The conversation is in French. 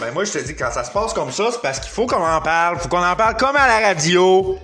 Ben moi, je te dis, quand ça se passe comme ça, c'est parce qu'il faut qu'on en parle. Faut qu'on en parle comme à la radio.